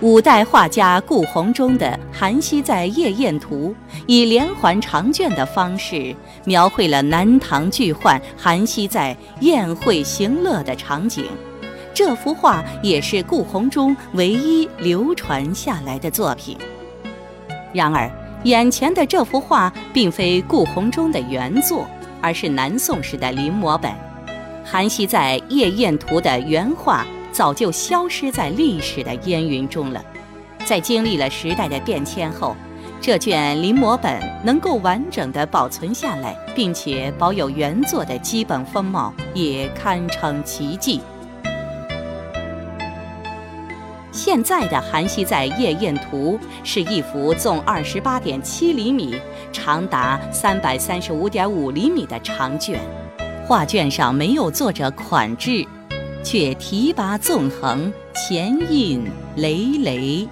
五代画家顾闳中的《韩熙载夜宴图》，以连环长卷的方式描绘了南唐巨宦韩熙载宴会行乐的场景。这幅画也是顾闳中唯一流传下来的作品。然而，眼前的这幅画并非顾闳中的原作，而是南宋时的临摹本。《韩熙载夜宴图》的原画。早就消失在历史的烟云中了。在经历了时代的变迁后，这卷临摹本能够完整的保存下来，并且保有原作的基本风貌，也堪称奇迹。现在的《韩熙载夜宴图》是一幅纵二十八点七厘米、长达三百三十五点五厘米的长卷，画卷上没有作者款制。却提拔纵横，前印累累。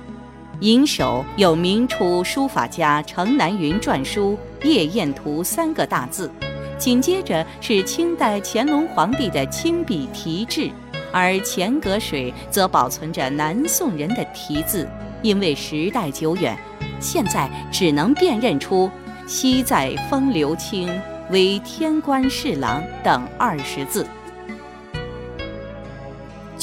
银首有明初书法家程南云篆书《夜宴图》三个大字，紧接着是清代乾隆皇帝的亲笔题制，而钱阁水则保存着南宋人的题字，因为时代久远，现在只能辨认出“西在风流清，为天官侍郎”等二十字。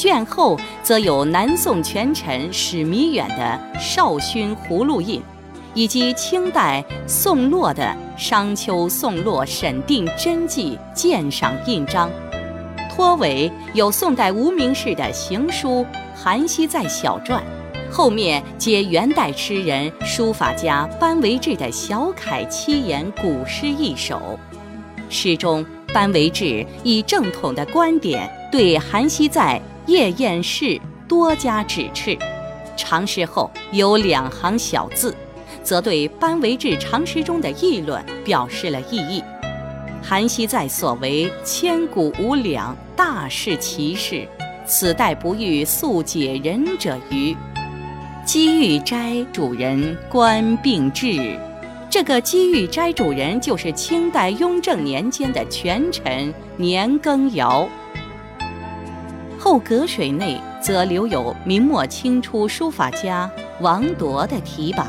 卷后则有南宋权臣史弥远的绍勋葫芦印，以及清代宋洛的商丘宋洛审定真迹鉴赏印章。托尾有宋代无名氏的行书《韩熙载小传》，后面接元代诗人书法家班维志的小楷七言古诗一首。诗中班维志以正统的观点对韩熙载。夜宴事多加指斥，长诗后有两行小字，则对班维志长诗中的议论表示了异议。韩熙载所为千古无两，大事奇事，此代不遇速解人者欤？积玉斋主人官并治，这个积玉斋主人就是清代雍正年间的权臣年羹尧。后阁水内则留有明末清初书法家王铎的题跋，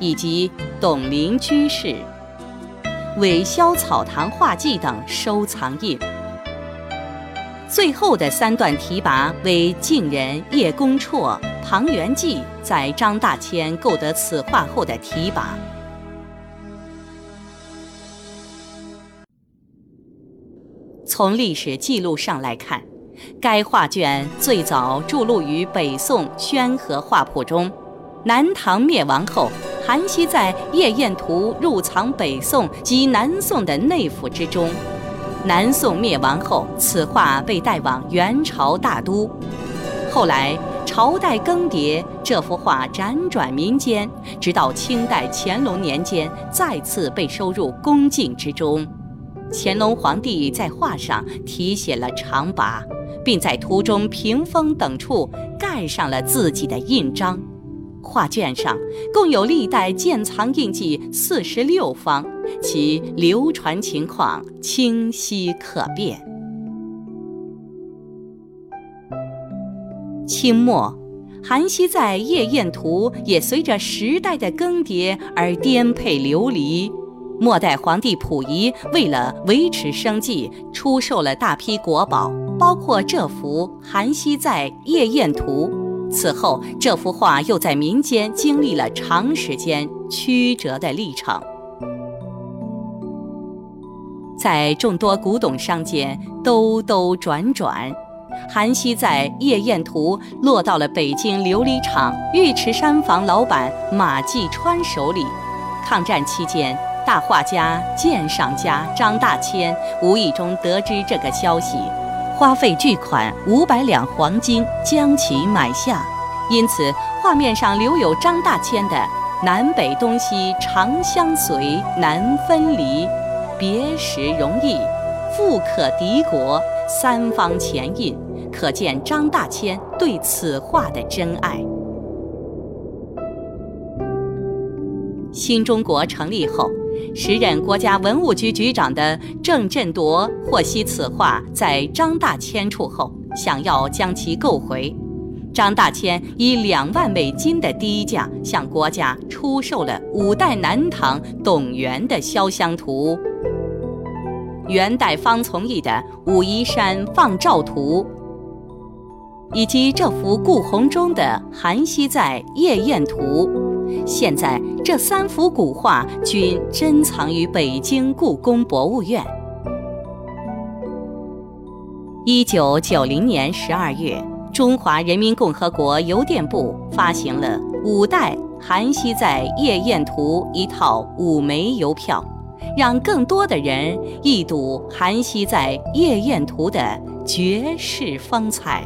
以及董林居士、韦萧草堂画记等收藏印。最后的三段题跋为晋人叶公绰、庞元济在张大千购得此画后的题跋。从历史记录上来看。该画卷最早著录于北宋宣和画谱中，南唐灭亡后，韩熙载夜宴图入藏北宋及南宋的内府之中。南宋灭亡后，此画被带往元朝大都。后来朝代更迭，这幅画辗转民间，直到清代乾隆年间再次被收入宫禁之中。乾隆皇帝在画上题写了长跋。并在图中屏风等处盖上了自己的印章。画卷上共有历代建藏印记四十六方，其流传情况清晰可辨。清末，韩熙载夜宴图也随着时代的更迭而颠沛流离。末代皇帝溥仪为了维持生计，出售了大批国宝，包括这幅《韩熙载夜宴图》。此后，这幅画又在民间经历了长时间曲折的历程。在众多古董商间兜兜转转，《韩熙载夜宴图》落到了北京琉璃厂玉池山房老板马继川手里。抗战期间。大画家、鉴赏家张大千无意中得知这个消息，花费巨款五百两黄金将其买下。因此，画面上留有张大千的“南北东西长相随，难分离，别时容易，富可敌国”三方前印，可见张大千对此画的真爱。新中国成立后。时任国家文物局局长的郑振铎获悉此画在张大千处后，想要将其购回，张大千以两万美金的低价向国家出售了五代南唐董源的肖像图，元代方从义的《武夷山放照图》，以及这幅顾闳中的《韩熙载夜宴图》。现在这三幅古画均珍藏于北京故宫博物院。一九九零年十二月。中华人民共和国邮电部发行了五代韩熙载夜宴图一套五枚邮票，让更多的人一睹韩熙载夜宴图的绝世风采。